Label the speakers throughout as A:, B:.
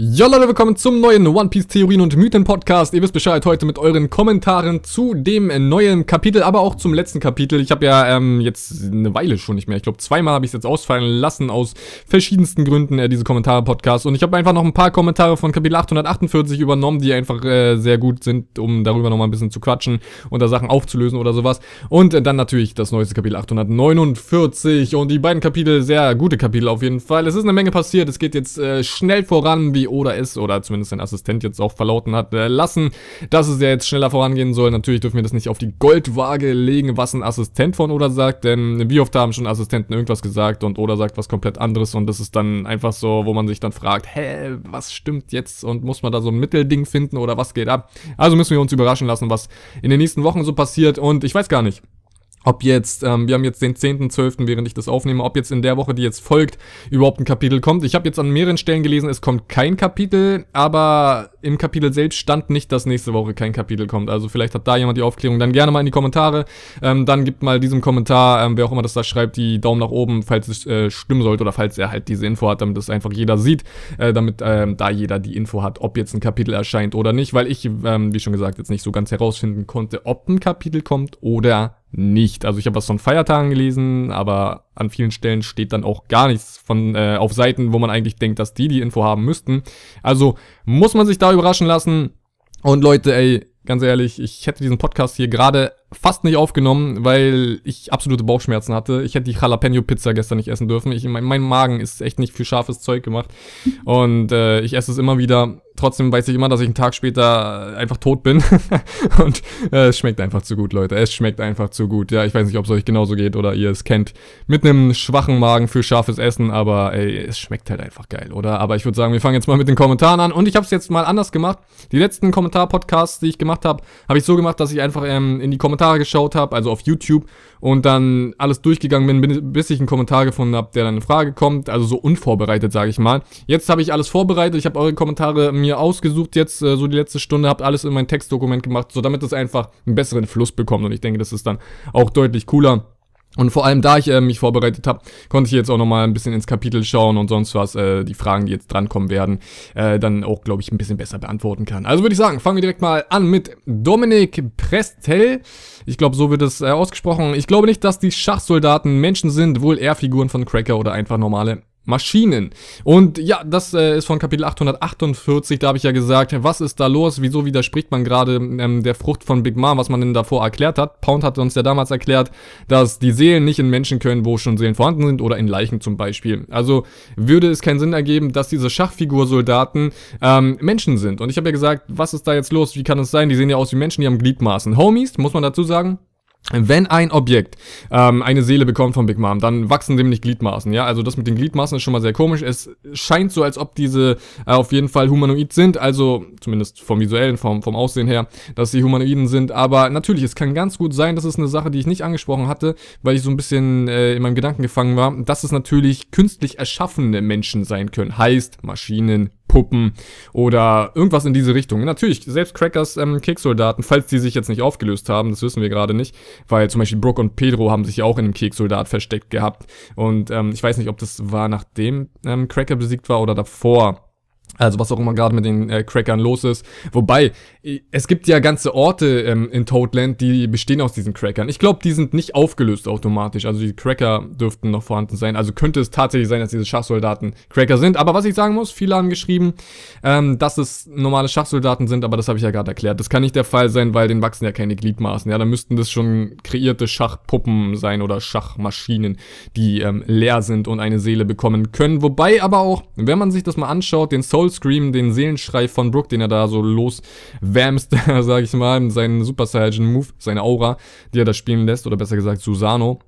A: Ja Leute, willkommen zum neuen One Piece Theorien und Mythen Podcast. Ihr wisst Bescheid heute mit euren Kommentaren zu dem neuen Kapitel, aber auch zum letzten Kapitel. Ich habe ja ähm, jetzt eine Weile schon nicht mehr. Ich glaube zweimal habe ich es jetzt ausfallen lassen aus verschiedensten Gründen äh, diese Kommentare Podcast und ich habe einfach noch ein paar Kommentare von Kapitel 848 übernommen, die einfach äh, sehr gut sind, um darüber noch mal ein bisschen zu quatschen und da Sachen aufzulösen oder sowas. Und äh, dann natürlich das neueste Kapitel 849 und die beiden Kapitel sehr gute Kapitel auf jeden Fall. Es ist eine Menge passiert. Es geht jetzt äh, schnell voran wie oder ist oder zumindest sein Assistent jetzt auch verlauten hat äh, lassen, dass es ja jetzt schneller vorangehen soll. Natürlich dürfen wir das nicht auf die Goldwaage legen, was ein Assistent von Oda sagt, denn wie oft haben schon Assistenten irgendwas gesagt und Oda sagt was komplett anderes und das ist dann einfach so, wo man sich dann fragt, hä, was stimmt jetzt und muss man da so ein Mittelding finden oder was geht ab? Also müssen wir uns überraschen lassen, was in den nächsten Wochen so passiert und ich weiß gar nicht ob jetzt, ähm, wir haben jetzt den 10.12., während ich das aufnehme, ob jetzt in der Woche, die jetzt folgt, überhaupt ein Kapitel kommt. Ich habe jetzt an mehreren Stellen gelesen, es kommt kein Kapitel, aber im Kapitel selbst stand nicht, dass nächste Woche kein Kapitel kommt. Also vielleicht hat da jemand die Aufklärung. Dann gerne mal in die Kommentare. Ähm, dann gibt mal diesem Kommentar, ähm, wer auch immer das da schreibt, die Daumen nach oben, falls es äh, stimmen sollte oder falls er halt diese Info hat, damit das einfach jeder sieht, äh, damit ähm, da jeder die Info hat, ob jetzt ein Kapitel erscheint oder nicht, weil ich, ähm, wie schon gesagt, jetzt nicht so ganz herausfinden konnte, ob ein Kapitel kommt oder nicht. Also ich habe was von Feiertagen gelesen, aber an vielen Stellen steht dann auch gar nichts von äh, auf Seiten, wo man eigentlich denkt, dass die die Info haben müssten. Also muss man sich da überraschen lassen. Und Leute, ey, ganz ehrlich, ich hätte diesen Podcast hier gerade fast nicht aufgenommen, weil ich absolute Bauchschmerzen hatte. Ich hätte die Jalapeno-Pizza gestern nicht essen dürfen. Ich, mein, mein Magen ist echt nicht für scharfes Zeug gemacht. Und äh, ich esse es immer wieder trotzdem weiß ich immer, dass ich einen Tag später einfach tot bin. und äh, es schmeckt einfach zu gut, Leute. Es schmeckt einfach zu gut. Ja, ich weiß nicht, ob es euch genauso geht oder ihr es kennt. Mit einem schwachen Magen für scharfes Essen, aber ey, es schmeckt halt einfach geil, oder? Aber ich würde sagen, wir fangen jetzt mal mit den Kommentaren an. Und ich habe es jetzt mal anders gemacht. Die letzten Kommentar-Podcasts, die ich gemacht habe, habe ich so gemacht, dass ich einfach ähm, in die Kommentare geschaut habe, also auf YouTube, und dann alles durchgegangen bin, bis ich einen Kommentar gefunden habe, der dann eine Frage kommt. Also so unvorbereitet, sage ich mal. Jetzt habe ich alles vorbereitet. Ich habe eure Kommentare mir ausgesucht jetzt, äh, so die letzte Stunde, habt alles in mein Textdokument gemacht, so damit es einfach einen besseren Fluss bekommt. Und ich denke, das ist dann auch deutlich cooler. Und vor allem, da ich äh, mich vorbereitet habe, konnte ich jetzt auch nochmal ein bisschen ins Kapitel schauen und sonst was, äh, die Fragen, die jetzt drankommen werden, äh, dann auch, glaube ich, ein bisschen besser beantworten kann. Also würde ich sagen, fangen wir direkt mal an mit Dominik Prestel. Ich glaube, so wird es äh, ausgesprochen. Ich glaube nicht, dass die Schachsoldaten Menschen sind, wohl eher Figuren von Cracker oder einfach normale Maschinen. Und ja, das äh, ist von Kapitel 848, da habe ich ja gesagt, was ist da los, wieso widerspricht man gerade ähm, der Frucht von Big Mom, was man denn davor erklärt hat. Pound hat uns ja damals erklärt, dass die Seelen nicht in Menschen können, wo schon Seelen vorhanden sind oder in Leichen zum Beispiel. Also würde es keinen Sinn ergeben, dass diese Schachfigursoldaten ähm, Menschen sind. Und ich habe ja gesagt, was ist da jetzt los, wie kann es sein, die sehen ja aus wie Menschen, die haben Gliedmaßen. Homies, muss man dazu sagen, wenn ein Objekt ähm, eine Seele bekommt von Big Mom, dann wachsen dem nicht Gliedmaßen, ja? Also das mit den Gliedmaßen ist schon mal sehr komisch. Es scheint so, als ob diese äh, auf jeden Fall humanoid sind, also zumindest vom visuellen, vom, vom Aussehen her, dass sie Humanoiden sind. Aber natürlich, es kann ganz gut sein, das ist eine Sache, die ich nicht angesprochen hatte, weil ich so ein bisschen äh, in meinem Gedanken gefangen war, dass es natürlich künstlich erschaffene Menschen sein können. Heißt Maschinen, Puppen oder irgendwas in diese Richtung. Natürlich, selbst Crackers ähm, Kekssoldaten, falls die sich jetzt nicht aufgelöst haben, das wissen wir gerade nicht, weil zum Beispiel Brooke und Pedro haben sich auch in einem Kekssoldat versteckt gehabt. Und ähm, ich weiß nicht, ob das war, nachdem ähm, Cracker besiegt war oder davor. Also was auch immer gerade mit den äh, Crackern los ist. Wobei, es gibt ja ganze Orte ähm, in Toadland, die bestehen aus diesen Crackern. Ich glaube, die sind nicht aufgelöst automatisch. Also die Cracker dürften noch vorhanden sein. Also könnte es tatsächlich sein, dass diese Schachsoldaten Cracker sind. Aber was ich sagen muss, viele haben geschrieben, ähm, dass es normale Schachsoldaten sind, aber das habe ich ja gerade erklärt. Das kann nicht der Fall sein, weil denen wachsen ja keine Gliedmaßen. Ja, da müssten das schon kreierte Schachpuppen sein oder Schachmaschinen, die ähm, leer sind und eine Seele bekommen können. Wobei aber auch, wenn man sich das mal anschaut, den Soul Scream, den Seelenschrei von Brook, den er da so loswärmst, sag ich mal, seinen Super Saiyan Move, seine Aura, die er da spielen lässt, oder besser gesagt Susano.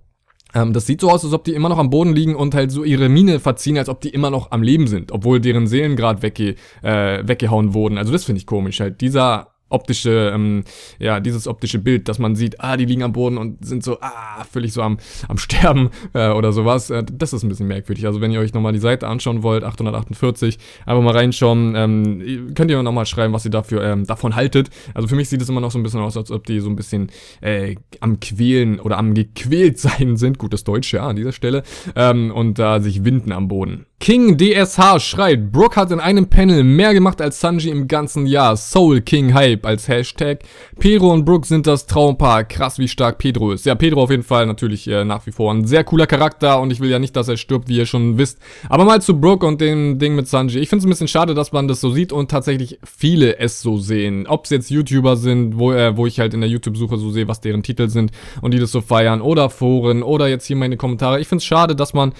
A: Ähm, das sieht so aus, als ob die immer noch am Boden liegen und halt so ihre Miene verziehen, als ob die immer noch am Leben sind, obwohl deren Seelen gerade wegge äh, weggehauen wurden. Also das finde ich komisch halt. Dieser optische, ähm, ja, dieses optische Bild, dass man sieht, ah, die liegen am Boden und sind so, ah, völlig so am, am Sterben äh, oder sowas. Äh, das ist ein bisschen merkwürdig. Also wenn ihr euch nochmal die Seite anschauen wollt, 848, einfach mal reinschauen, ähm, könnt ihr nochmal schreiben, was ihr dafür ähm, davon haltet. Also für mich sieht es immer noch so ein bisschen aus, als ob die so ein bisschen äh, am Quälen oder am gequält sein sind. Gutes Deutsch, ja, an dieser Stelle. Ähm, und da sich winden am Boden. King DSH schreibt, Brooke hat in einem Panel mehr gemacht als Sanji im ganzen Jahr. Soul King Hype als Hashtag. Pedro und Brooke sind das Traumpaar. Krass, wie stark Pedro ist. Ja, Pedro auf jeden Fall natürlich äh, nach wie vor ein sehr cooler Charakter und ich will ja nicht, dass er stirbt, wie ihr schon wisst. Aber mal zu Brooke und dem Ding mit Sanji. Ich finde es ein bisschen schade, dass man das so sieht und tatsächlich viele es so sehen. Ob es jetzt YouTuber sind, wo, äh, wo ich halt in der YouTube-Suche so sehe, was deren Titel sind und die das so feiern oder Foren oder jetzt hier meine Kommentare. Ich finde es schade, dass man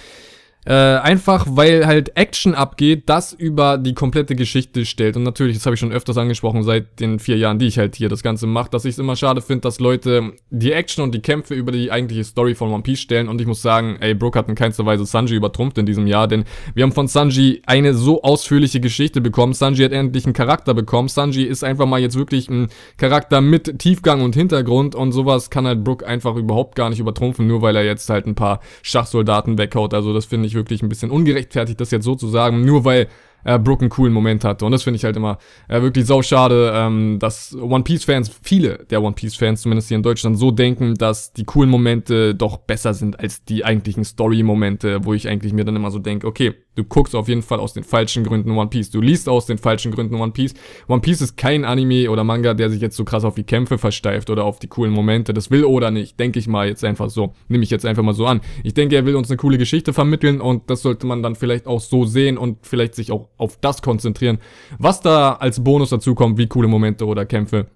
A: äh, einfach weil halt Action abgeht, das über die komplette Geschichte stellt. Und natürlich, das habe ich schon öfters angesprochen seit den vier Jahren, die ich halt hier das Ganze mache, dass ich es immer schade finde, dass Leute die Action und die Kämpfe über die eigentliche Story von One Piece stellen. Und ich muss sagen, ey, Brooke hat in keinster Weise Sanji übertrumpft in diesem Jahr, denn wir haben von Sanji eine so ausführliche Geschichte bekommen. Sanji hat endlich einen Charakter bekommen. Sanji ist einfach mal jetzt wirklich ein Charakter mit Tiefgang und Hintergrund und sowas kann halt Brooke einfach überhaupt gar nicht übertrumpfen, nur weil er jetzt halt ein paar Schachsoldaten weghaut. Also das finde ich wirklich ein bisschen ungerechtfertigt, das jetzt so zu sagen, nur weil äh, Brooke einen coolen Moment hatte. Und das finde ich halt immer äh, wirklich sauschade, ähm, dass One Piece-Fans, viele der One Piece-Fans, zumindest hier in Deutschland, so denken, dass die coolen Momente doch besser sind als die eigentlichen Story-Momente, wo ich eigentlich mir dann immer so denke, okay, du guckst auf jeden Fall aus den falschen Gründen One Piece. Du liest aus den falschen Gründen One Piece. One Piece ist kein Anime oder Manga, der sich jetzt so krass auf die Kämpfe versteift oder auf die coolen Momente. Das will oder nicht, denke ich mal jetzt einfach so. Nehme ich jetzt einfach mal so an. Ich denke, er will uns eine coole Geschichte vermitteln und das sollte man dann vielleicht auch so sehen und vielleicht sich auch auf das konzentrieren, was da als Bonus dazu kommt, wie coole Momente oder Kämpfe.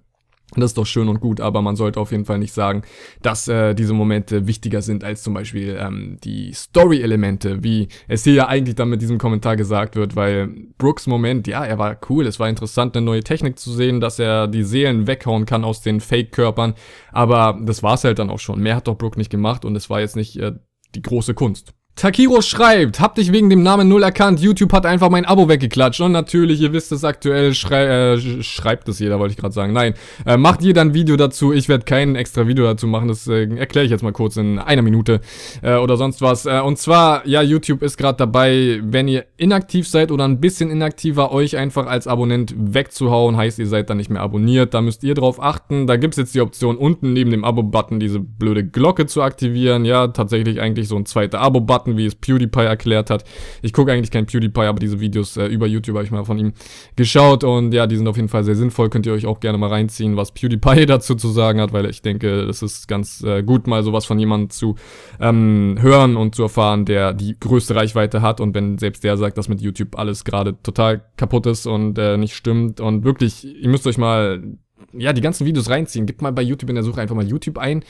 A: Das ist doch schön und gut, aber man sollte auf jeden Fall nicht sagen, dass äh, diese Momente wichtiger sind als zum Beispiel ähm, die Story-Elemente, wie es hier ja eigentlich dann mit diesem Kommentar gesagt wird, weil Brooks Moment, ja, er war cool, es war interessant, eine neue Technik zu sehen, dass er die Seelen weghauen kann aus den Fake-Körpern, aber das war's halt dann auch schon. Mehr hat doch Brooke nicht gemacht und es war jetzt nicht äh, die große Kunst. Takiro schreibt, hab dich wegen dem Namen null erkannt, YouTube hat einfach mein Abo weggeklatscht. Und natürlich, ihr wisst es aktuell, schrei äh, schreibt es jeder, wollte ich gerade sagen. Nein, äh, macht jeder ein Video dazu. Ich werde kein extra Video dazu machen, das äh, erkläre ich jetzt mal kurz in einer Minute äh, oder sonst was. Äh, und zwar, ja, YouTube ist gerade dabei, wenn ihr inaktiv seid oder ein bisschen inaktiver, euch einfach als Abonnent wegzuhauen. Heißt, ihr seid dann nicht mehr abonniert. Da müsst ihr drauf achten. Da gibt's jetzt die Option, unten neben dem Abo-Button diese blöde Glocke zu aktivieren. Ja, tatsächlich eigentlich so ein zweiter Abo-Button Daten, wie es PewDiePie erklärt hat. Ich gucke eigentlich kein PewDiePie, aber diese Videos äh, über YouTube habe ich mal von ihm geschaut und ja, die sind auf jeden Fall sehr sinnvoll. Könnt ihr euch auch gerne mal reinziehen, was PewDiePie dazu zu sagen hat, weil ich denke, es ist ganz äh, gut, mal sowas von jemandem zu ähm, hören und zu erfahren, der die größte Reichweite hat und wenn selbst der sagt, dass mit YouTube alles gerade total kaputt ist und äh, nicht stimmt und wirklich, ihr müsst euch mal ja, die ganzen Videos reinziehen. Gebt mal bei YouTube in der Suche einfach mal YouTube ein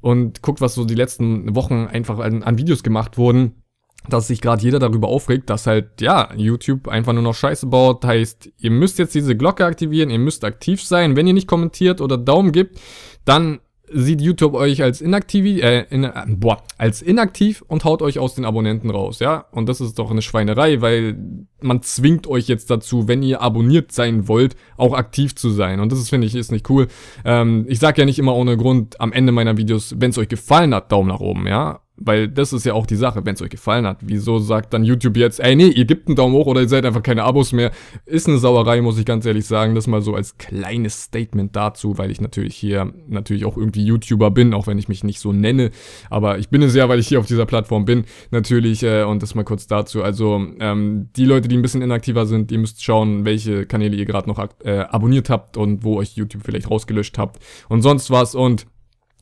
A: und guckt, was so die letzten Wochen einfach an, an Videos gemacht wurden dass sich gerade jeder darüber aufregt, dass halt, ja, YouTube einfach nur noch Scheiße baut. Heißt, ihr müsst jetzt diese Glocke aktivieren, ihr müsst aktiv sein. Wenn ihr nicht kommentiert oder Daumen gibt, dann sieht YouTube euch als inaktiv, äh, in, äh, boah, als inaktiv und haut euch aus den Abonnenten raus, ja? Und das ist doch eine Schweinerei, weil man zwingt euch jetzt dazu, wenn ihr abonniert sein wollt, auch aktiv zu sein. Und das ist, finde ich, ist nicht cool. Ähm, ich sage ja nicht immer ohne Grund am Ende meiner Videos, wenn es euch gefallen hat, Daumen nach oben, ja? Weil das ist ja auch die Sache, wenn es euch gefallen hat. Wieso sagt dann YouTube jetzt, ey nee, ihr gebt einen Daumen hoch oder ihr seid einfach keine Abos mehr. Ist eine Sauerei, muss ich ganz ehrlich sagen. Das mal so als kleines Statement dazu, weil ich natürlich hier natürlich auch irgendwie YouTuber bin, auch wenn ich mich nicht so nenne. Aber ich bin es ja, weil ich hier auf dieser Plattform bin, natürlich. Äh, und das mal kurz dazu. Also ähm, die Leute, die ein bisschen inaktiver sind, ihr müsst schauen, welche Kanäle ihr gerade noch äh, abonniert habt und wo euch YouTube vielleicht rausgelöscht habt und sonst was. Und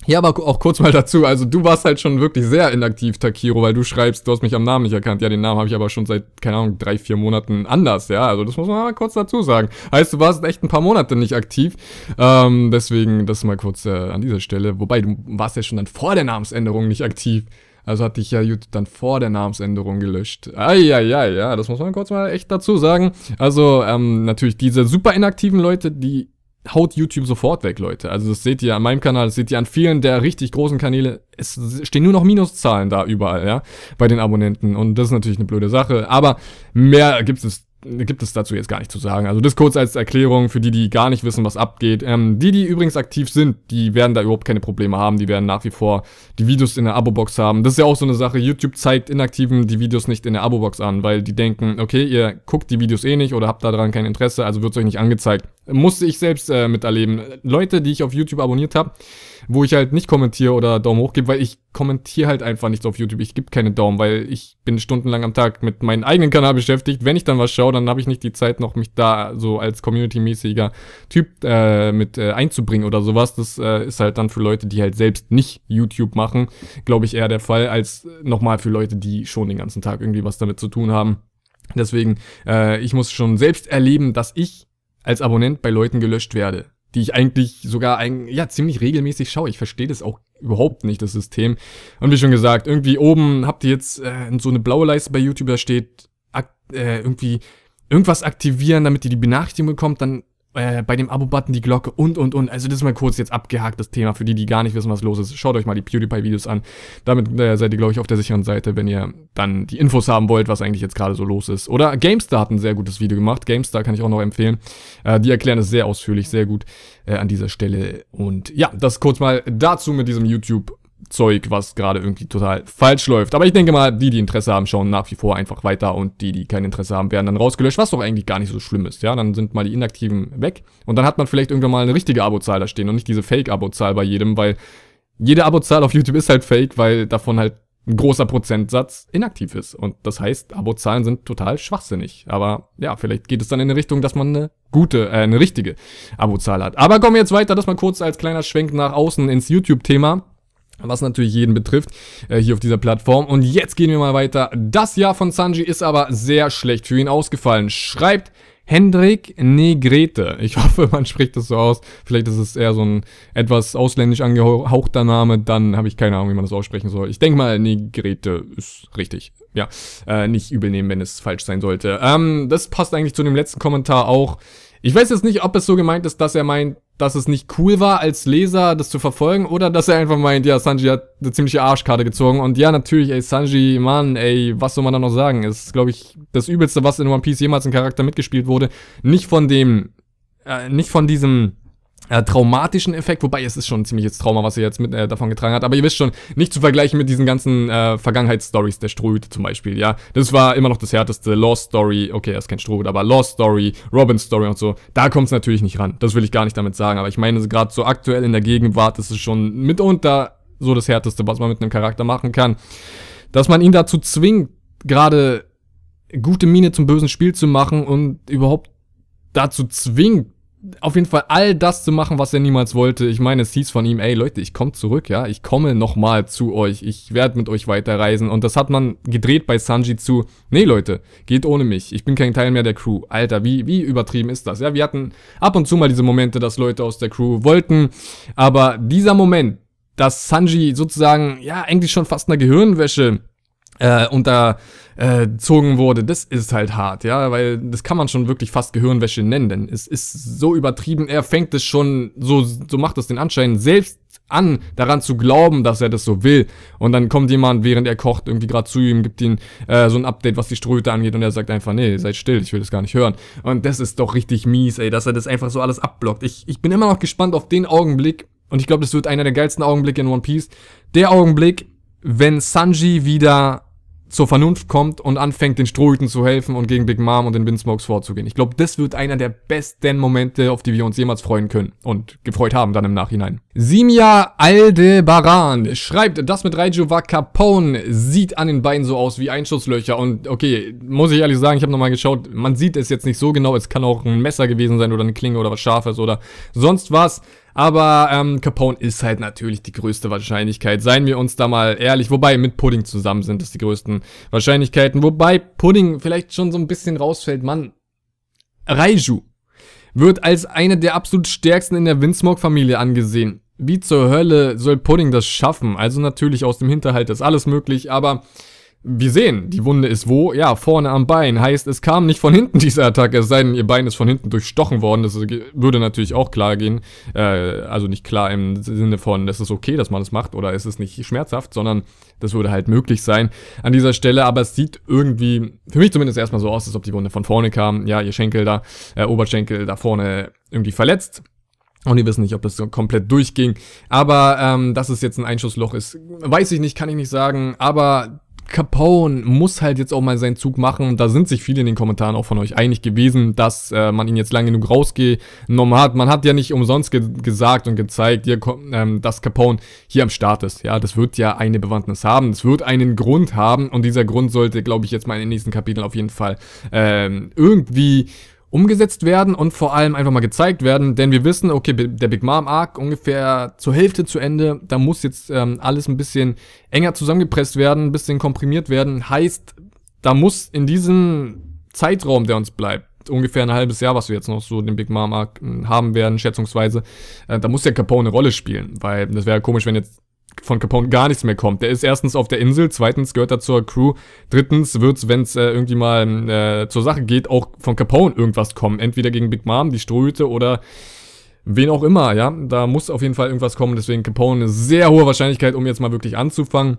A: ja, aber auch kurz mal dazu, also du warst halt schon wirklich sehr inaktiv, Takiro, weil du schreibst, du hast mich am Namen nicht erkannt. Ja, den Namen habe ich aber schon seit, keine Ahnung, drei, vier Monaten anders, ja. Also das muss man mal kurz dazu sagen. Heißt, du warst echt ein paar Monate nicht aktiv. Ähm, deswegen das mal kurz äh, an dieser Stelle. Wobei, du warst ja schon dann vor der Namensänderung nicht aktiv. Also hat dich ja YouTube dann vor der Namensänderung gelöscht. Eieiei, ja, das muss man kurz mal echt dazu sagen. Also, ähm, natürlich diese super inaktiven Leute, die haut YouTube sofort weg, Leute. Also das seht ihr an meinem Kanal, das seht ihr an vielen der richtig großen Kanäle. Es stehen nur noch Minuszahlen da überall, ja, bei den Abonnenten. Und das ist natürlich eine blöde Sache. Aber mehr gibt es gibt es dazu jetzt gar nicht zu sagen. Also das kurz als Erklärung für die, die gar nicht wissen, was abgeht. Ähm, die, die übrigens aktiv sind, die werden da überhaupt keine Probleme haben. Die werden nach wie vor die Videos in der Abo-Box haben. Das ist ja auch so eine Sache. YouTube zeigt Inaktiven die Videos nicht in der Abo-Box an, weil die denken, okay, ihr guckt die Videos eh nicht oder habt daran kein Interesse, also wird es euch nicht angezeigt. Musste ich selbst äh, miterleben. Leute, die ich auf YouTube abonniert habe, wo ich halt nicht kommentiere oder Daumen hoch gebe, weil ich kommentiere halt einfach nicht auf YouTube. Ich gebe keine Daumen, weil ich bin stundenlang am Tag mit meinem eigenen Kanal beschäftigt. Wenn ich dann was schaue, dann habe ich nicht die Zeit noch, mich da so als community-mäßiger Typ äh, mit äh, einzubringen oder sowas. Das äh, ist halt dann für Leute, die halt selbst nicht YouTube machen, glaube ich eher der Fall, als nochmal für Leute, die schon den ganzen Tag irgendwie was damit zu tun haben. Deswegen, äh, ich muss schon selbst erleben, dass ich als Abonnent bei Leuten gelöscht werde, die ich eigentlich sogar ein, ja, ziemlich regelmäßig schaue. Ich verstehe das auch überhaupt nicht, das System. Und wie schon gesagt, irgendwie oben habt ihr jetzt äh, so eine blaue Leiste bei YouTube, da steht äh, irgendwie irgendwas aktivieren, damit ihr die Benachrichtigung bekommt, dann äh, bei dem Abo-Button die Glocke und, und, und. Also das ist mal kurz jetzt abgehakt, das Thema, für die, die gar nicht wissen, was los ist. Schaut euch mal die PewDiePie-Videos an. Damit äh, seid ihr, glaube ich, auf der sicheren Seite, wenn ihr dann die Infos haben wollt, was eigentlich jetzt gerade so los ist. Oder GameStar hat ein sehr gutes Video gemacht. GameStar kann ich auch noch empfehlen. Äh, die erklären es sehr ausführlich, sehr gut äh, an dieser Stelle. Und ja, das kurz mal dazu mit diesem YouTube Zeug, was gerade irgendwie total falsch läuft. Aber ich denke mal, die, die Interesse haben, schauen nach wie vor einfach weiter und die, die kein Interesse haben, werden dann rausgelöscht, was doch eigentlich gar nicht so schlimm ist. Ja, dann sind mal die Inaktiven weg und dann hat man vielleicht irgendwann mal eine richtige Abozahl da stehen und nicht diese Fake-Abozahl bei jedem, weil jede Abozahl auf YouTube ist halt fake, weil davon halt ein großer Prozentsatz inaktiv ist. Und das heißt, Abozahlen sind total schwachsinnig. Aber ja, vielleicht geht es dann in eine Richtung, dass man eine gute, äh, eine richtige Abozahl hat. Aber kommen wir jetzt weiter, das mal kurz als kleiner Schwenk nach außen ins YouTube-Thema was natürlich jeden betrifft, äh, hier auf dieser Plattform. Und jetzt gehen wir mal weiter. Das Jahr von Sanji ist aber sehr schlecht für ihn ausgefallen. Schreibt Hendrik Negrete. Ich hoffe, man spricht das so aus. Vielleicht ist es eher so ein etwas ausländisch angehauchter Name. Dann habe ich keine Ahnung, wie man das aussprechen soll. Ich denke mal, Negrete ist richtig. Ja, äh, nicht übel nehmen, wenn es falsch sein sollte. Ähm, das passt eigentlich zu dem letzten Kommentar auch. Ich weiß jetzt nicht, ob es so gemeint ist, dass er meint, dass es nicht cool war, als Leser das zu verfolgen, oder dass er einfach meint, ja, Sanji hat eine ziemliche Arschkarte gezogen. Und ja, natürlich, ey, Sanji, Mann, ey, was soll man da noch sagen? Ist, glaube ich, das Übelste, was in One Piece jemals ein Charakter mitgespielt wurde. Nicht von dem, äh, nicht von diesem äh, traumatischen Effekt, wobei es ist schon ein ziemliches Trauma, was er jetzt mit äh, davon getragen hat, aber ihr wisst schon, nicht zu vergleichen mit diesen ganzen äh, Vergangenheitsstories der Strohhüte zum Beispiel, ja. Das war immer noch das härteste. Lost Story, okay, er ist kein Strohhut, aber Lost Story, Robin Story und so, da kommt es natürlich nicht ran. Das will ich gar nicht damit sagen, aber ich meine, gerade so aktuell in der Gegenwart ist es schon mitunter so das härteste, was man mit einem Charakter machen kann. Dass man ihn dazu zwingt, gerade gute Miene zum bösen Spiel zu machen und überhaupt dazu zwingt, auf jeden Fall all das zu machen, was er niemals wollte. Ich meine, es hieß von ihm, ey Leute, ich komme zurück, ja, ich komme nochmal zu euch, ich werde mit euch weiterreisen. Und das hat man gedreht bei Sanji zu, nee Leute, geht ohne mich, ich bin kein Teil mehr der Crew. Alter, wie, wie übertrieben ist das? Ja, wir hatten ab und zu mal diese Momente, dass Leute aus der Crew wollten, aber dieser Moment, dass Sanji sozusagen, ja, eigentlich schon fast eine Gehirnwäsche äh, unterzogen äh, wurde, das ist halt hart, ja, weil das kann man schon wirklich fast Gehirnwäsche nennen, denn es ist so übertrieben, er fängt es schon, so, so macht es den Anschein, selbst an, daran zu glauben, dass er das so will. Und dann kommt jemand, während er kocht, irgendwie gerade zu ihm, gibt ihm äh, so ein Update, was die Ströte angeht, und er sagt einfach, nee, seid still, ich will das gar nicht hören. Und das ist doch richtig mies, ey, dass er das einfach so alles abblockt. Ich, ich bin immer noch gespannt auf den Augenblick, und ich glaube, das wird einer der geilsten Augenblicke in One Piece. Der Augenblick, wenn Sanji wieder zur Vernunft kommt und anfängt, den Strohhüten zu helfen und gegen Big Mom und den Windsmokes vorzugehen. Ich glaube, das wird einer der besten Momente, auf die wir uns jemals freuen können und gefreut haben dann im Nachhinein. Simia Aldebaran schreibt, das mit Raiju war Capone, sieht an den Beinen so aus wie Einschusslöcher und okay, muss ich ehrlich sagen, ich habe nochmal geschaut, man sieht es jetzt nicht so genau, es kann auch ein Messer gewesen sein oder eine Klinge oder was Scharfes oder sonst was. Aber ähm, Capone ist halt natürlich die größte Wahrscheinlichkeit. Seien wir uns da mal ehrlich. Wobei mit Pudding zusammen sind es die größten Wahrscheinlichkeiten. Wobei Pudding vielleicht schon so ein bisschen rausfällt. Mann, Raiju wird als eine der absolut stärksten in der Windsmoke-Familie angesehen. Wie zur Hölle soll Pudding das schaffen? Also natürlich aus dem Hinterhalt ist alles möglich, aber wir sehen, die Wunde ist wo? Ja, vorne am Bein. Heißt, es kam nicht von hinten diese Attacke, es sei denn, ihr Bein ist von hinten durchstochen worden. Das würde natürlich auch klar gehen. Äh, also nicht klar im Sinne von, es ist okay, dass man das macht oder es ist nicht schmerzhaft, sondern das würde halt möglich sein an dieser Stelle. Aber es sieht irgendwie, für mich zumindest erstmal so aus, als ob die Wunde von vorne kam. Ja, ihr Schenkel da, äh, Oberschenkel da vorne irgendwie verletzt. Und die wissen nicht, ob das komplett durchging. Aber ähm, dass es jetzt ein Einschussloch ist, weiß ich nicht, kann ich nicht sagen. Aber Capone muss halt jetzt auch mal seinen Zug machen. Da sind sich viele in den Kommentaren auch von euch einig gewesen, dass äh, man ihn jetzt lang genug rausgenommen hat. Man hat ja nicht umsonst ge gesagt und gezeigt, hier, ähm, dass Capone hier am Start ist. Ja, das wird ja eine Bewandtnis haben. Es wird einen Grund haben und dieser Grund sollte, glaube ich, jetzt mal in den nächsten Kapiteln auf jeden Fall ähm, irgendwie umgesetzt werden und vor allem einfach mal gezeigt werden, denn wir wissen, okay, der Big Mom Arc ungefähr zur Hälfte zu Ende, da muss jetzt ähm, alles ein bisschen enger zusammengepresst werden, ein bisschen komprimiert werden, heißt, da muss in diesem Zeitraum, der uns bleibt, ungefähr ein halbes Jahr, was wir jetzt noch so den Big Mom Arc hm, haben werden, schätzungsweise, äh, da muss der Capone eine Rolle spielen, weil das wäre komisch, wenn jetzt von Capone gar nichts mehr kommt. Der ist erstens auf der Insel, zweitens gehört er zur Crew, drittens wird's, wenn's äh, irgendwie mal äh, zur Sache geht, auch von Capone irgendwas kommen. Entweder gegen Big Mom, die Strohhüte oder wen auch immer, ja. Da muss auf jeden Fall irgendwas kommen, deswegen Capone eine sehr hohe Wahrscheinlichkeit, um jetzt mal wirklich anzufangen.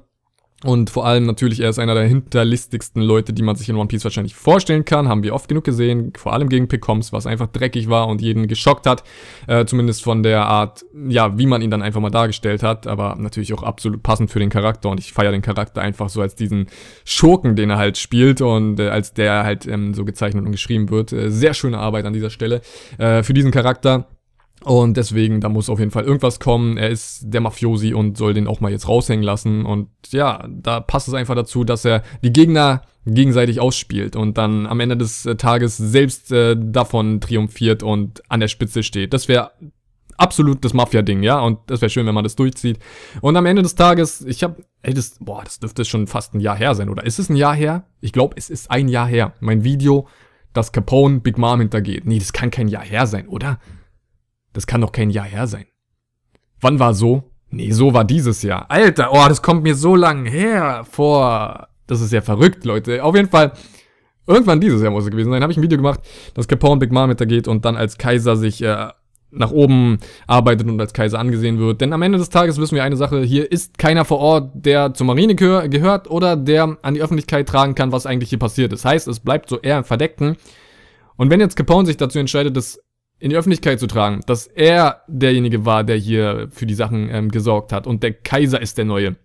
A: Und vor allem natürlich, er ist einer der hinterlistigsten Leute, die man sich in One Piece wahrscheinlich vorstellen kann. Haben wir oft genug gesehen, vor allem gegen Pickoms, was einfach dreckig war und jeden geschockt hat. Äh, zumindest von der Art, ja, wie man ihn dann einfach mal dargestellt hat. Aber natürlich auch absolut passend für den Charakter. Und ich feiere den Charakter einfach so als diesen Schurken, den er halt spielt und äh, als der halt ähm, so gezeichnet und geschrieben wird. Äh, sehr schöne Arbeit an dieser Stelle äh, für diesen Charakter. Und deswegen, da muss auf jeden Fall irgendwas kommen. Er ist der Mafiosi und soll den auch mal jetzt raushängen lassen. Und ja, da passt es einfach dazu, dass er die Gegner gegenseitig ausspielt und dann am Ende des äh, Tages selbst äh, davon triumphiert und an der Spitze steht. Das wäre absolut das Mafia-Ding, ja. Und das wäre schön, wenn man das durchzieht. Und am Ende des Tages, ich habe, ey, das, boah, das dürfte schon fast ein Jahr her sein, oder? Ist es ein Jahr her? Ich glaube, es ist ein Jahr her. Mein Video, das Capone Big Mom hintergeht. Nee, das kann kein Jahr her sein, oder? Das kann doch kein Jahr her sein. Wann war so? Nee, so war dieses Jahr. Alter, oh, das kommt mir so lang her vor. Das ist ja verrückt, Leute. Auf jeden Fall, irgendwann dieses Jahr muss es gewesen sein, habe ich ein Video gemacht, dass Capone Big Mom hintergeht und dann als Kaiser sich äh, nach oben arbeitet und als Kaiser angesehen wird. Denn am Ende des Tages wissen wir eine Sache, hier ist keiner vor Ort, der zur Marine gehör gehört oder der an die Öffentlichkeit tragen kann, was eigentlich hier passiert ist. Heißt, es bleibt so eher im Verdeckten. Und wenn jetzt Capone sich dazu entscheidet, das in die Öffentlichkeit zu tragen, dass er derjenige war, der hier für die Sachen ähm, gesorgt hat und der Kaiser ist der Neue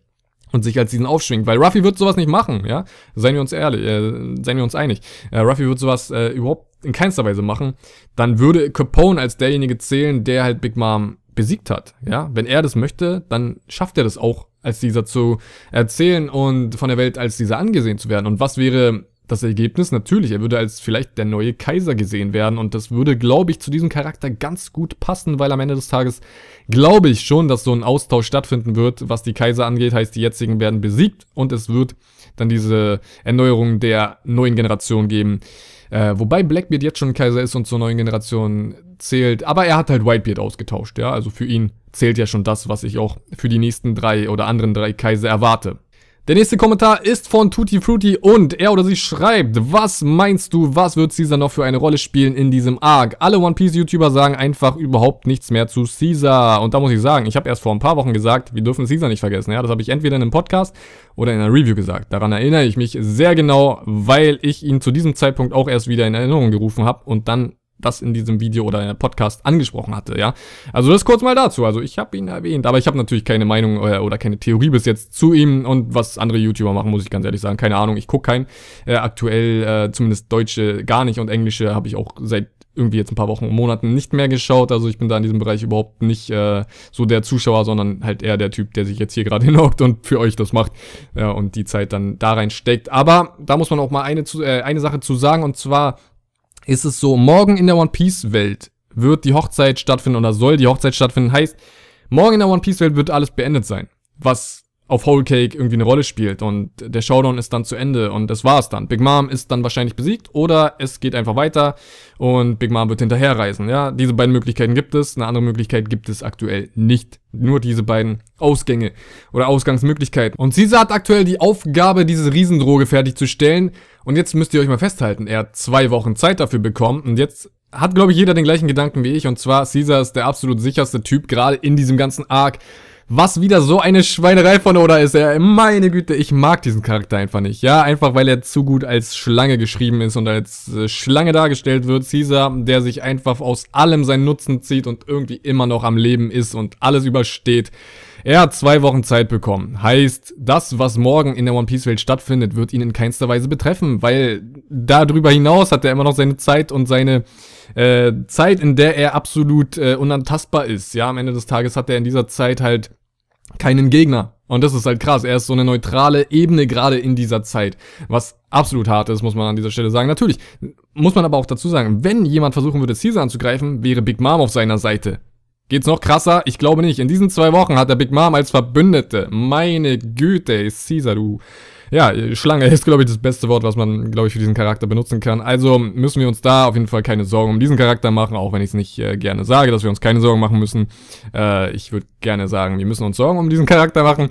A: und sich als diesen aufschwingt, weil Ruffy wird sowas nicht machen, ja, seien wir uns ehrlich, äh, seien wir uns einig, äh, Ruffy wird sowas äh, überhaupt in keinster Weise machen, dann würde Capone als derjenige zählen, der halt Big Mom besiegt hat, ja, wenn er das möchte, dann schafft er das auch als dieser zu erzählen und von der Welt als dieser angesehen zu werden. Und was wäre das Ergebnis, natürlich, er würde als vielleicht der neue Kaiser gesehen werden und das würde, glaube ich, zu diesem Charakter ganz gut passen, weil am Ende des Tages glaube ich schon, dass so ein Austausch stattfinden wird, was die Kaiser angeht, heißt, die jetzigen werden besiegt und es wird dann diese Erneuerung der neuen Generation geben. Äh, wobei Blackbeard jetzt schon Kaiser ist und zur neuen Generation zählt, aber er hat halt Whitebeard ausgetauscht, ja, also für ihn zählt ja schon das, was ich auch für die nächsten drei oder anderen drei Kaiser erwarte. Der nächste Kommentar ist von Tutti Frutti und er oder sie schreibt, was meinst du, was wird Caesar noch für eine Rolle spielen in diesem Arc? Alle One Piece YouTuber sagen einfach überhaupt nichts mehr zu Caesar. Und da muss ich sagen, ich habe erst vor ein paar Wochen gesagt, wir dürfen Caesar nicht vergessen. Ja, das habe ich entweder in einem Podcast oder in einer Review gesagt. Daran erinnere ich mich sehr genau, weil ich ihn zu diesem Zeitpunkt auch erst wieder in Erinnerung gerufen habe und dann das in diesem Video oder in der Podcast angesprochen hatte, ja. Also das kurz mal dazu. Also ich habe ihn erwähnt, aber ich habe natürlich keine Meinung oder, äh, oder, keine Theorie bis jetzt zu ihm und was andere YouTuber machen, muss ich ganz ehrlich sagen. Keine Ahnung, ich gucke keinen. Äh, aktuell äh, zumindest Deutsche gar nicht und Englische habe ich auch seit irgendwie jetzt ein paar Wochen und Monaten nicht mehr geschaut. Also ich bin da in diesem Bereich überhaupt nicht äh, so der Zuschauer, sondern halt eher der Typ, der sich jetzt hier gerade hinhockt und für euch das macht ja, und die Zeit dann da rein steckt. Aber da muss man auch mal eine, äh, eine Sache zu sagen und zwar ist es so, morgen in der One Piece Welt wird die Hochzeit stattfinden oder soll die Hochzeit stattfinden. Heißt, morgen in der One Piece Welt wird alles beendet sein. Was auf Whole Cake irgendwie eine Rolle spielt und der Showdown ist dann zu Ende und das war's dann. Big Mom ist dann wahrscheinlich besiegt oder es geht einfach weiter und Big Mom wird hinterherreisen. Ja, diese beiden Möglichkeiten gibt es. Eine andere Möglichkeit gibt es aktuell nicht. Nur diese beiden Ausgänge oder Ausgangsmöglichkeiten. Und Caesar hat aktuell die Aufgabe, diese Riesendroge fertigzustellen. Und jetzt müsst ihr euch mal festhalten, er hat zwei Wochen Zeit dafür bekommen und jetzt hat, glaube ich, jeder den gleichen Gedanken wie ich. Und zwar, Caesar ist der absolut sicherste Typ, gerade in diesem ganzen Arc. Was wieder so eine Schweinerei von Oda ist. Er, meine Güte, ich mag diesen Charakter einfach nicht. Ja, einfach weil er zu gut als Schlange geschrieben ist und als äh, Schlange dargestellt wird. Caesar, der sich einfach aus allem seinen Nutzen zieht und irgendwie immer noch am Leben ist und alles übersteht. Er hat zwei Wochen Zeit bekommen. Heißt, das, was morgen in der One Piece Welt stattfindet, wird ihn in keinster Weise betreffen, weil darüber hinaus hat er immer noch seine Zeit und seine äh, Zeit, in der er absolut äh, unantastbar ist. Ja, am Ende des Tages hat er in dieser Zeit halt keinen Gegner. Und das ist halt krass. Er ist so eine neutrale Ebene gerade in dieser Zeit. Was absolut hart ist, muss man an dieser Stelle sagen. Natürlich muss man aber auch dazu sagen, wenn jemand versuchen würde, Caesar anzugreifen, wäre Big Mom auf seiner Seite. Geht's noch krasser? Ich glaube nicht. In diesen zwei Wochen hat er Big Mom als Verbündete. Meine Güte, Caesar, du ja, Schlange ist, glaube ich, das beste Wort, was man, glaube ich, für diesen Charakter benutzen kann. Also müssen wir uns da auf jeden Fall keine Sorgen um diesen Charakter machen, auch wenn ich es nicht äh, gerne sage, dass wir uns keine Sorgen machen müssen. Äh, ich würde gerne sagen, wir müssen uns Sorgen um diesen Charakter machen.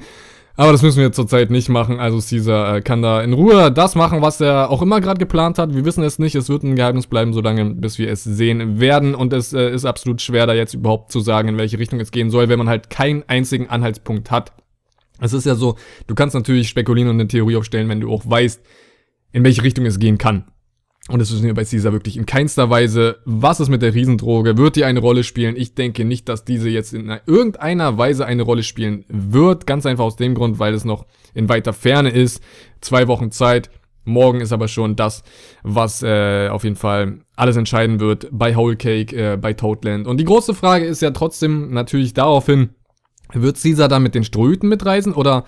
A: Aber das müssen wir zurzeit nicht machen. Also Caesar äh, kann da in Ruhe das machen, was er auch immer gerade geplant hat. Wir wissen es nicht. Es wird ein Geheimnis bleiben, solange bis wir es sehen werden. Und es äh, ist absolut schwer, da jetzt überhaupt zu sagen, in welche Richtung es gehen soll, wenn man halt keinen einzigen Anhaltspunkt hat. Es ist ja so, du kannst natürlich spekulieren und eine Theorie aufstellen, wenn du auch weißt, in welche Richtung es gehen kann. Und das wissen wir bei Caesar wirklich in keinster Weise. Was ist mit der Riesendroge? Wird die eine Rolle spielen? Ich denke nicht, dass diese jetzt in irgendeiner Weise eine Rolle spielen wird. Ganz einfach aus dem Grund, weil es noch in weiter Ferne ist. Zwei Wochen Zeit. Morgen ist aber schon das, was äh, auf jeden Fall alles entscheiden wird bei Whole Cake, äh, bei Toadland. Und die große Frage ist ja trotzdem natürlich daraufhin, wird Caesar da mit den Strohhüten mitreisen oder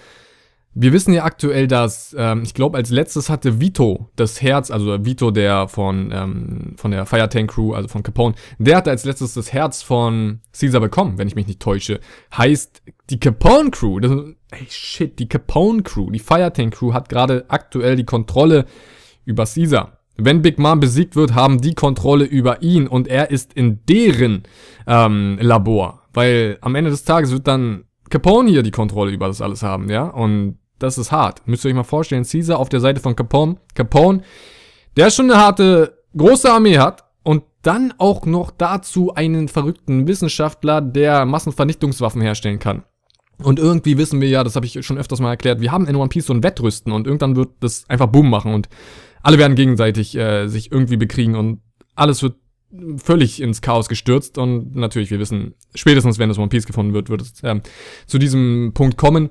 A: wir wissen ja aktuell, dass ähm, ich glaube als letztes hatte Vito das Herz, also Vito der von ähm, von der Fire Tank Crew, also von Capone, der hatte als letztes das Herz von Caesar bekommen, wenn ich mich nicht täusche. Heißt die Capone Crew, das, ey shit, die Capone Crew, die Fire Tank Crew hat gerade aktuell die Kontrolle über Caesar. Wenn Big Mom besiegt wird, haben die Kontrolle über ihn und er ist in deren ähm, Labor. Weil am Ende des Tages wird dann Capone hier die Kontrolle über das alles haben, ja? Und das ist hart. Müsst ihr euch mal vorstellen, Caesar auf der Seite von Capone, Capone, der schon eine harte, große Armee hat und dann auch noch dazu einen verrückten Wissenschaftler, der Massenvernichtungswaffen herstellen kann. Und irgendwie wissen wir ja, das habe ich schon öfters mal erklärt, wir haben in One Piece so ein Wettrüsten und irgendwann wird das einfach Boom machen und alle werden gegenseitig äh, sich irgendwie bekriegen und alles wird völlig ins Chaos gestürzt und natürlich, wir wissen, spätestens wenn das One Piece gefunden wird, wird es ähm, zu diesem Punkt kommen.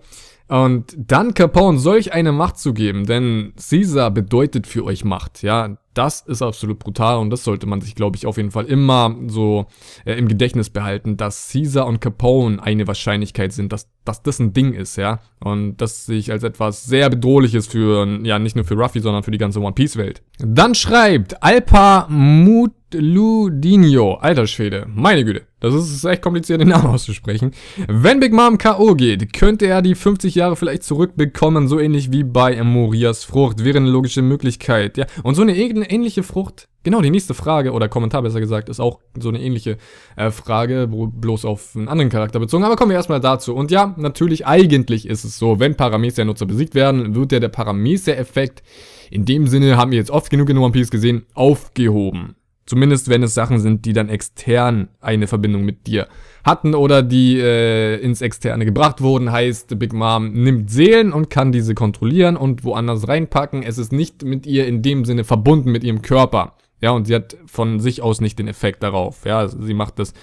A: Und dann Capone solch eine Macht zu geben, denn Caesar bedeutet für euch Macht, ja. Das ist absolut brutal und das sollte man sich, glaube ich, auf jeden Fall immer so äh, im Gedächtnis behalten, dass Caesar und Capone eine Wahrscheinlichkeit sind, dass, dass das ein Ding ist, ja. Und das sehe ich als etwas sehr bedrohliches für, ja, nicht nur für Ruffy, sondern für die ganze One Piece Welt. Dann schreibt Alpa Mut Ludinho. Alter Schwede. Meine Güte. Das ist echt kompliziert, den Namen auszusprechen. Wenn Big Mom K.O. geht, könnte er die 50 Jahre vielleicht zurückbekommen, so ähnlich wie bei Morias Frucht. Wäre eine logische Möglichkeit, ja. Und so eine, ähnliche Frucht, genau, die nächste Frage, oder Kommentar besser gesagt, ist auch so eine ähnliche äh, Frage, bloß auf einen anderen Charakter bezogen. Aber kommen wir erstmal dazu. Und ja, natürlich, eigentlich ist es so, wenn Paramecia-Nutzer besiegt werden, wird ja der Paramecia-Effekt, in dem Sinne haben wir jetzt oft genug in One Piece gesehen, aufgehoben. Zumindest wenn es Sachen sind, die dann extern eine Verbindung mit dir hatten oder die äh, ins Externe gebracht wurden, heißt Big Mom nimmt Seelen und kann diese kontrollieren und woanders reinpacken. Es ist nicht mit ihr in dem Sinne verbunden mit ihrem Körper. Ja, und sie hat von sich aus nicht den Effekt darauf. Ja, sie macht das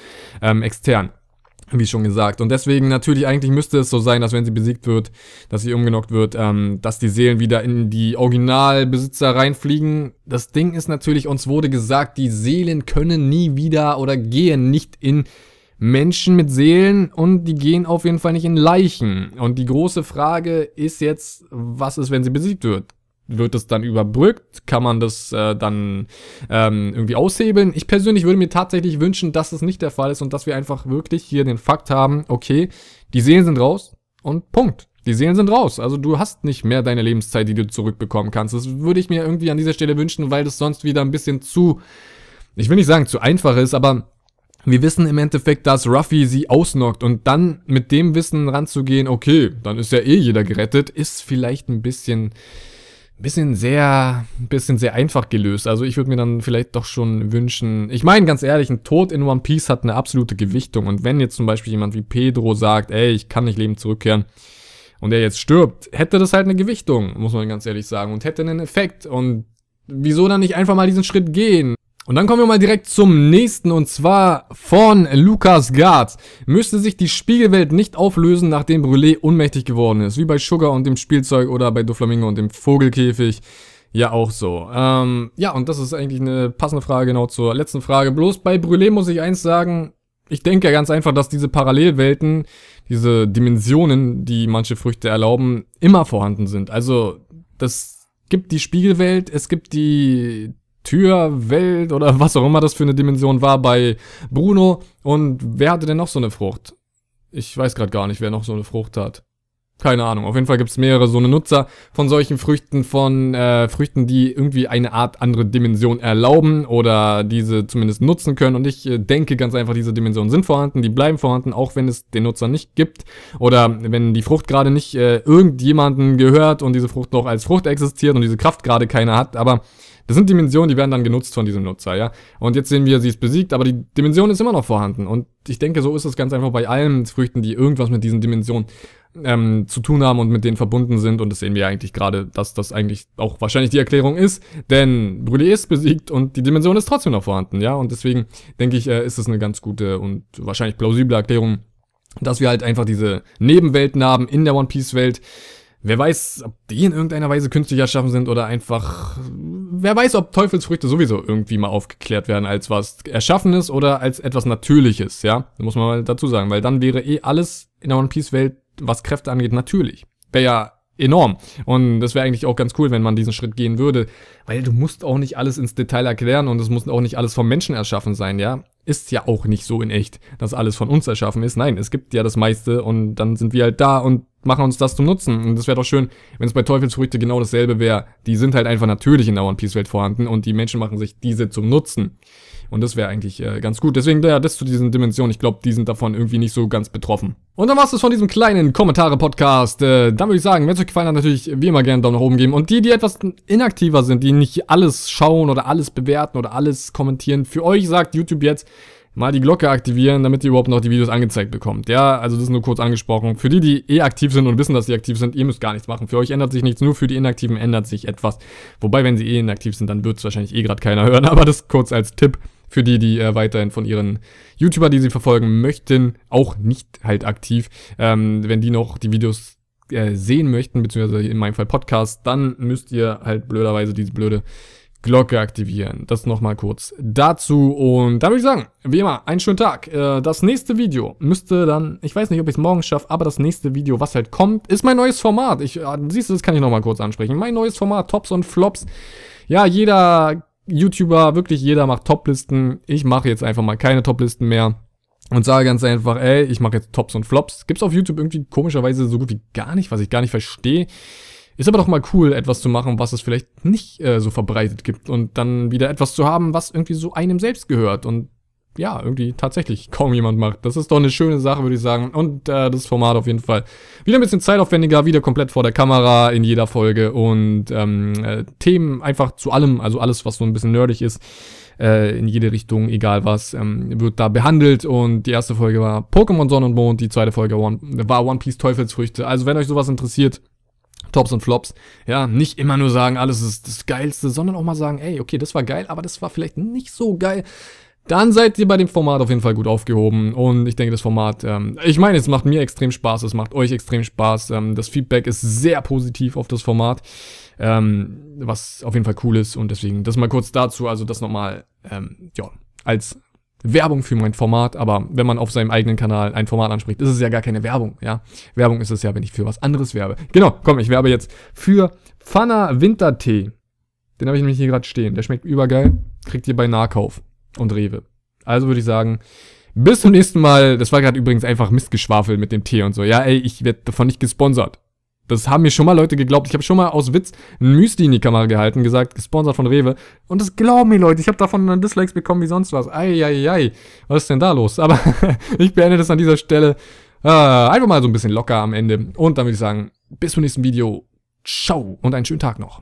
A: ähm, extern. Wie schon gesagt. Und deswegen natürlich eigentlich müsste es so sein, dass wenn sie besiegt wird, dass sie umgenockt wird, ähm, dass die Seelen wieder in die Originalbesitzer reinfliegen. Das Ding ist natürlich, uns wurde gesagt, die Seelen können nie wieder oder gehen nicht in Menschen mit Seelen und die gehen auf jeden Fall nicht in Leichen. Und die große Frage ist jetzt, was ist, wenn sie besiegt wird? Wird es dann überbrückt? Kann man das äh, dann ähm, irgendwie aushebeln? Ich persönlich würde mir tatsächlich wünschen, dass es nicht der Fall ist und dass wir einfach wirklich hier den Fakt haben, okay, die Seelen sind raus und Punkt. Die Seelen sind raus. Also du hast nicht mehr deine Lebenszeit, die du zurückbekommen kannst. Das würde ich mir irgendwie an dieser Stelle wünschen, weil das sonst wieder ein bisschen zu, ich will nicht sagen zu einfach ist, aber wir wissen im Endeffekt, dass Ruffy sie ausnockt und dann mit dem Wissen ranzugehen, okay, dann ist ja eh jeder gerettet, ist vielleicht ein bisschen bisschen sehr, bisschen sehr einfach gelöst. Also ich würde mir dann vielleicht doch schon wünschen. Ich meine, ganz ehrlich, ein Tod in One Piece hat eine absolute Gewichtung. Und wenn jetzt zum Beispiel jemand wie Pedro sagt, ey, ich kann nicht leben zurückkehren und er jetzt stirbt, hätte das halt eine Gewichtung, muss man ganz ehrlich sagen, und hätte einen Effekt. Und wieso dann nicht einfach mal diesen Schritt gehen? Und dann kommen wir mal direkt zum nächsten und zwar von Lukas Garz. Müsste sich die Spiegelwelt nicht auflösen, nachdem Brûlé ohnmächtig geworden ist, wie bei Sugar und dem Spielzeug oder bei Doflamingo und dem Vogelkäfig. Ja, auch so. Ähm, ja, und das ist eigentlich eine passende Frage genau zur letzten Frage. Bloß bei Brûlé muss ich eins sagen, ich denke ganz einfach, dass diese Parallelwelten, diese Dimensionen, die manche Früchte erlauben, immer vorhanden sind. Also, das gibt die Spiegelwelt, es gibt die Türwelt oder was auch immer das für eine Dimension war bei Bruno. Und wer hatte denn noch so eine Frucht? Ich weiß gerade gar nicht, wer noch so eine Frucht hat. Keine Ahnung. Auf jeden Fall gibt es mehrere so eine Nutzer von solchen Früchten, von äh, Früchten, die irgendwie eine Art andere Dimension erlauben oder diese zumindest nutzen können. Und ich äh, denke ganz einfach, diese Dimensionen sind vorhanden, die bleiben vorhanden, auch wenn es den Nutzer nicht gibt. Oder wenn die Frucht gerade nicht äh, irgendjemanden gehört und diese Frucht noch als Frucht existiert und diese Kraft gerade keiner hat. Aber das sind Dimensionen, die werden dann genutzt von diesem Nutzer, ja. Und jetzt sehen wir, sie ist besiegt, aber die Dimension ist immer noch vorhanden. Und ich denke, so ist es ganz einfach bei allen Früchten, die irgendwas mit diesen Dimensionen ähm, zu tun haben und mit denen verbunden sind. Und das sehen wir eigentlich gerade, dass das eigentlich auch wahrscheinlich die Erklärung ist. Denn Brûlé ist besiegt und die Dimension ist trotzdem noch vorhanden, ja. Und deswegen denke ich, äh, ist es eine ganz gute und wahrscheinlich plausible Erklärung, dass wir halt einfach diese Nebenwelten haben in der One Piece Welt. Wer weiß, ob die in irgendeiner Weise künstlich erschaffen sind oder einfach. Wer weiß, ob Teufelsfrüchte sowieso irgendwie mal aufgeklärt werden als was Erschaffenes oder als etwas Natürliches, ja? Das muss man mal dazu sagen, weil dann wäre eh alles in der One Piece Welt was Kräfte angeht, natürlich. Wäre ja enorm. Und das wäre eigentlich auch ganz cool, wenn man diesen Schritt gehen würde. Weil du musst auch nicht alles ins Detail erklären und es muss auch nicht alles vom Menschen erschaffen sein, ja. Ist ja auch nicht so in echt, dass alles von uns erschaffen ist. Nein, es gibt ja das meiste und dann sind wir halt da und machen uns das zum Nutzen. Und das wäre doch schön, wenn es bei Teufelsfrüchte genau dasselbe wäre. Die sind halt einfach natürlich in der One Piece Welt vorhanden und die Menschen machen sich diese zum Nutzen. Und das wäre eigentlich äh, ganz gut. Deswegen, ja, das zu diesen Dimensionen. Ich glaube, die sind davon irgendwie nicht so ganz betroffen. Und dann war's das von diesem kleinen Kommentare-Podcast. Äh, dann würde ich sagen, wenn es euch gefallen hat, natürlich wie immer gerne einen Daumen nach oben geben. Und die, die etwas inaktiver sind, die nicht alles schauen oder alles bewerten oder alles kommentieren, für euch sagt YouTube jetzt, mal die Glocke aktivieren, damit ihr überhaupt noch die Videos angezeigt bekommt. Ja, also das ist nur kurz angesprochen. Für die, die eh aktiv sind und wissen, dass sie aktiv sind, ihr müsst gar nichts machen. Für euch ändert sich nichts, nur für die Inaktiven ändert sich etwas. Wobei, wenn sie eh inaktiv sind, dann wird es wahrscheinlich eh gerade keiner hören. Aber das kurz als Tipp für die, die äh, weiterhin von ihren YouTuber, die sie verfolgen möchten, auch nicht halt aktiv. Ähm, wenn die noch die Videos äh, sehen möchten, beziehungsweise in meinem Fall Podcast, dann müsst ihr halt blöderweise diese blöde Glocke aktivieren. Das nochmal kurz dazu. Und da würde ich sagen, wie immer, einen schönen Tag. Äh, das nächste Video müsste dann, ich weiß nicht, ob ich es morgen schaffe, aber das nächste Video, was halt kommt, ist mein neues Format. Ich, äh, siehst du, das kann ich nochmal kurz ansprechen. Mein neues Format, Tops und Flops. Ja, jeder YouTuber, wirklich jeder macht Toplisten. Ich mache jetzt einfach mal keine Toplisten mehr und sage ganz einfach, ey, ich mache jetzt Tops und Flops. Gibt's auf YouTube irgendwie komischerweise so gut wie gar nicht, was ich gar nicht verstehe. Ist aber doch mal cool, etwas zu machen, was es vielleicht nicht äh, so verbreitet gibt und dann wieder etwas zu haben, was irgendwie so einem selbst gehört und ja, irgendwie tatsächlich kaum jemand macht. Das ist doch eine schöne Sache, würde ich sagen. Und äh, das Format auf jeden Fall wieder ein bisschen zeitaufwendiger, wieder komplett vor der Kamera in jeder Folge und ähm, äh, Themen einfach zu allem, also alles, was so ein bisschen nerdig ist, äh, in jede Richtung, egal was, ähm, wird da behandelt. Und die erste Folge war Pokémon Sonne und Mond, die zweite Folge One, war One Piece Teufelsfrüchte. Also wenn euch sowas interessiert, Tops und Flops. Ja, nicht immer nur sagen, alles ist das Geilste, sondern auch mal sagen, ey, okay, das war geil, aber das war vielleicht nicht so geil dann seid ihr bei dem Format auf jeden Fall gut aufgehoben. Und ich denke, das Format, ähm, ich meine, es macht mir extrem Spaß, es macht euch extrem Spaß. Ähm, das Feedback ist sehr positiv auf das Format, ähm, was auf jeden Fall cool ist. Und deswegen, das mal kurz dazu, also das nochmal, ähm, ja, als Werbung für mein Format, aber wenn man auf seinem eigenen Kanal ein Format anspricht, ist es ja gar keine Werbung, ja. Werbung ist es ja, wenn ich für was anderes werbe. Genau, komm, ich werbe jetzt für Pfanner Wintertee. Den habe ich nämlich hier gerade stehen. Der schmeckt übergeil. Kriegt ihr bei Nahkauf und Rewe. Also würde ich sagen, bis zum nächsten Mal. Das war gerade übrigens einfach Mistgeschwafel mit dem Tee und so. Ja, ey, ich werde davon nicht gesponsert. Das haben mir schon mal Leute geglaubt. Ich habe schon mal aus Witz ein Müsli in die Kamera gehalten, gesagt, gesponsert von Rewe. Und das glauben mir Leute. Ich habe davon Dislikes bekommen wie sonst was. Eieiei. Was ist denn da los? Aber ich beende das an dieser Stelle. Äh, einfach mal so ein bisschen locker am Ende. Und dann würde ich sagen, bis zum nächsten Video. Ciao und einen schönen Tag noch.